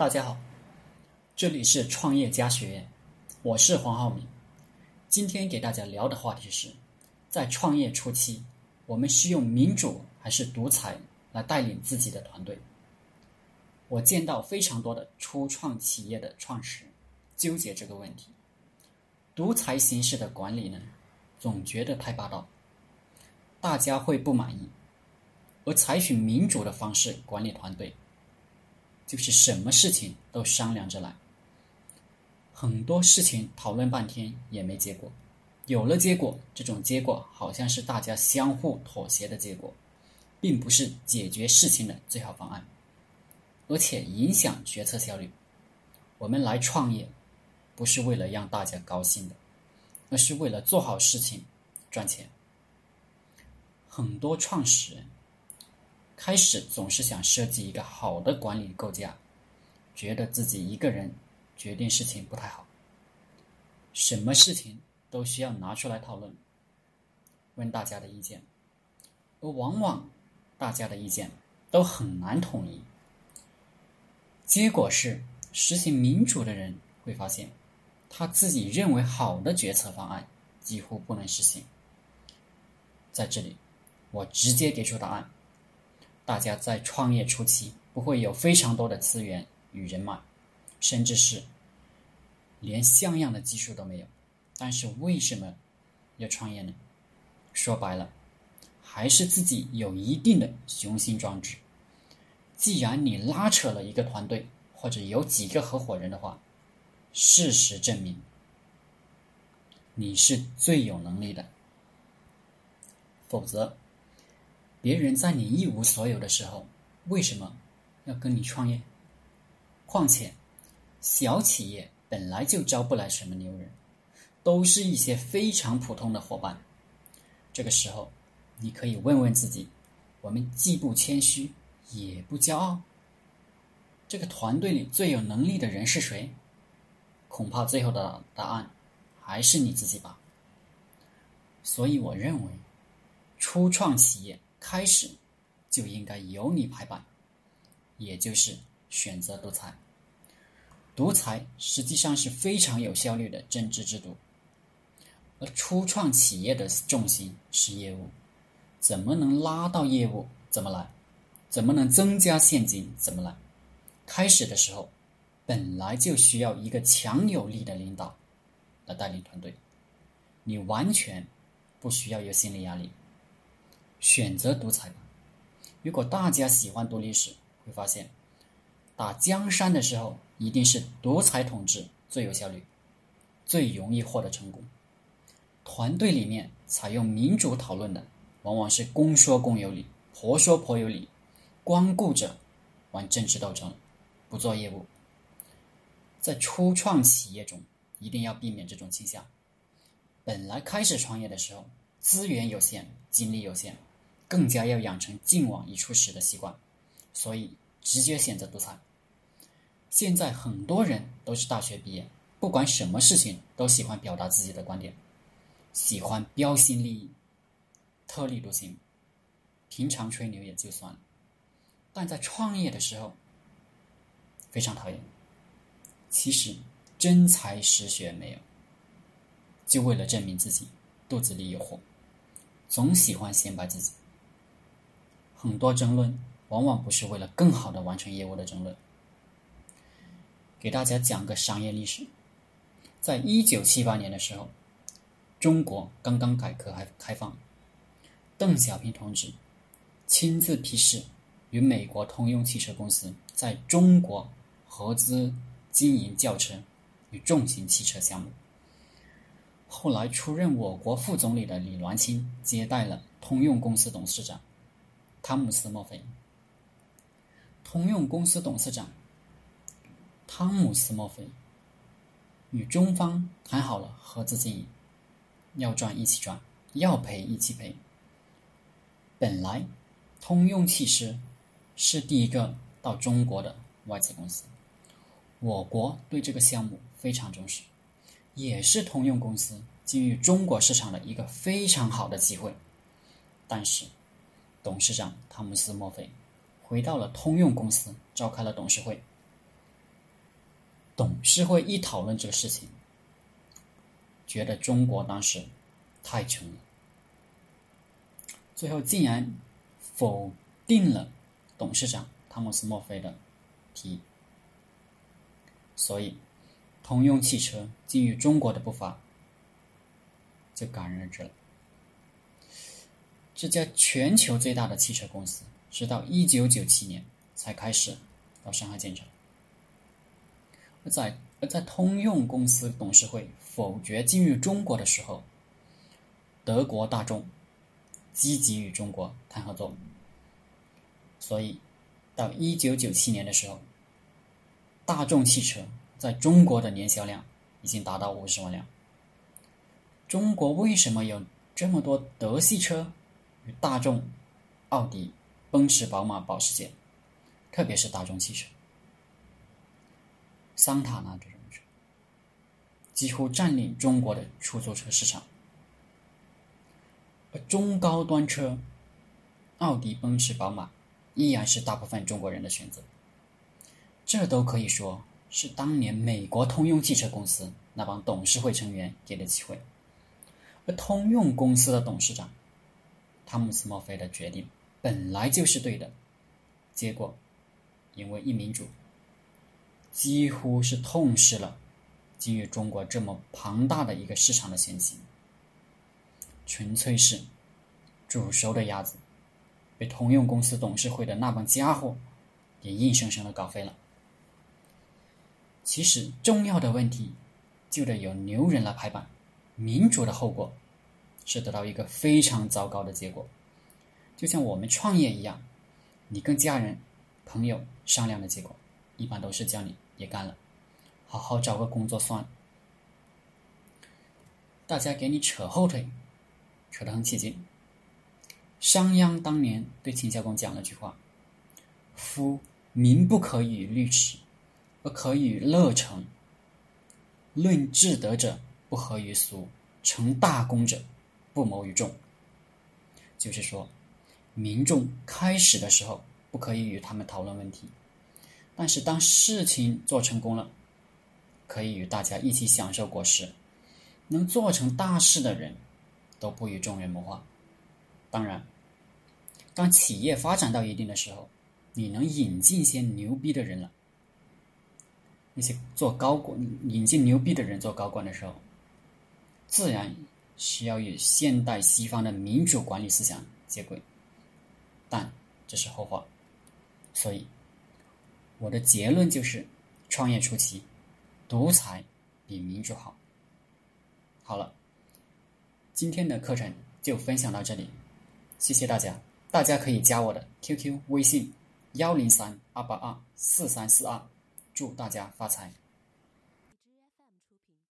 大家好，这里是创业家学院，我是黄浩明。今天给大家聊的话题是，在创业初期，我们是用民主还是独裁来带领自己的团队？我见到非常多的初创企业的创始人纠结这个问题。独裁形式的管理呢，总觉得太霸道，大家会不满意；而采取民主的方式管理团队，就是什么事情都商量着来，很多事情讨论半天也没结果，有了结果，这种结果好像是大家相互妥协的结果，并不是解决事情的最好方案。而且影响决策效率。我们来创业，不是为了让大家高兴的，而是为了做好事情，赚钱。很多创始人开始总是想设计一个好的管理构架，觉得自己一个人决定事情不太好，什么事情都需要拿出来讨论，问大家的意见，而往往大家的意见都很难统一。结果是，实行民主的人会发现，他自己认为好的决策方案几乎不能实行。在这里，我直接给出答案：大家在创业初期不会有非常多的资源与人脉，甚至是连像样的技术都没有。但是为什么要创业呢？说白了，还是自己有一定的雄心壮志。既然你拉扯了一个团队，或者有几个合伙人的话，事实证明你是最有能力的。否则，别人在你一无所有的时候，为什么要跟你创业？况且，小企业本来就招不来什么牛人，都是一些非常普通的伙伴。这个时候，你可以问问自己：我们既不谦虚。也不骄傲。这个团队里最有能力的人是谁？恐怕最后的答案还是你自己吧。所以我认为，初创企业开始就应该由你排版，也就是选择独裁。独裁实际上是非常有效率的政治制度，而初创企业的重心是业务，怎么能拉到业务？怎么来？怎么能增加现金？怎么来？开始的时候，本来就需要一个强有力的领导来带领团队，你完全不需要有心理压力。选择独裁吧。如果大家喜欢读历史，会发现打江山的时候，一定是独裁统治最有效率，最容易获得成功。团队里面采用民主讨论的，往往是公说公有理，婆说婆有理。光顾着玩政治斗争，不做业务，在初创企业中一定要避免这种倾向。本来开始创业的时候资源有限，精力有限，更加要养成敬往一处使的习惯，所以直接选择独裁。现在很多人都是大学毕业，不管什么事情都喜欢表达自己的观点，喜欢标新立异、特立独行，平常吹牛也就算了。但在创业的时候，非常讨厌。其实真才实学没有，就为了证明自己，肚子里有货，总喜欢显摆自己。很多争论往往不是为了更好的完成业务的争论。给大家讲个商业历史，在一九七八年的时候，中国刚刚改革开开放，邓小平同志亲自批示。与美国通用汽车公司在中国合资经营轿车与重型汽车项目。后来出任我国副总理的李銮清接待了通用公司董事长汤姆斯·墨菲。通用公司董事长汤姆斯·墨菲与中方谈好了合资经营，要赚一起赚，要赔一起赔。本来通用汽车。是第一个到中国的外资公司，我国对这个项目非常重视，也是通用公司进入中国市场的一个非常好的机会。但是，董事长汤姆斯·墨菲回到了通用公司，召开了董事会，董事会一讨论这个事情，觉得中国当时太穷了，最后竟然否定了董事长汤姆斯·墨菲的提议，所以通用汽车进入中国的步伐就戛然而止了。这家全球最大的汽车公司，直到一九九七年才开始到上海建厂。而在而在通用公司董事会否决进入中国的时候，德国大众积极与中国谈合作，所以到一九九七年的时候，大众汽车在中国的年销量已经达到五十万辆。中国为什么有这么多德系车？大众、奥迪、奔驰、宝马、保时捷，特别是大众汽车、桑塔纳这种车，几乎占领中国的出租车市场。而中高端车，奥迪、奔驰、宝马依然是大部分中国人的选择。这都可以说是当年美国通用汽车公司那帮董事会成员给的机会，而通用公司的董事长。汤姆斯·莫菲的决定本来就是对的，结果因为一民主，几乎是痛失了进入中国这么庞大的一个市场的先机，纯粹是煮熟的鸭子被通用公司董事会的那帮家伙给硬生生的搞飞了。其实重要的问题就得由牛人来拍板，民主的后果。是得到一个非常糟糕的结果，就像我们创业一样，你跟家人、朋友商量的结果，一般都是叫你别干了，好好找个工作算了。大家给你扯后腿，扯得很起劲。商鞅当年对秦孝公讲了句话：“夫民不可与律齿，而可与乐成。论至德者，不合于俗；成大功者。”不谋于众，就是说，民众开始的时候不可以与他们讨论问题，但是当事情做成功了，可以与大家一起享受果实。能做成大事的人，都不与众人谋划。当然，当企业发展到一定的时候，你能引进一些牛逼的人了，那些做高管、引进牛逼的人做高管的时候，自然。需要与现代西方的民主管理思想接轨，但这是后话。所以，我的结论就是：创业初期，独裁比民主好。好了，今天的课程就分享到这里，谢谢大家。大家可以加我的 QQ 微信：幺零三二八二四三四二，祝大家发财。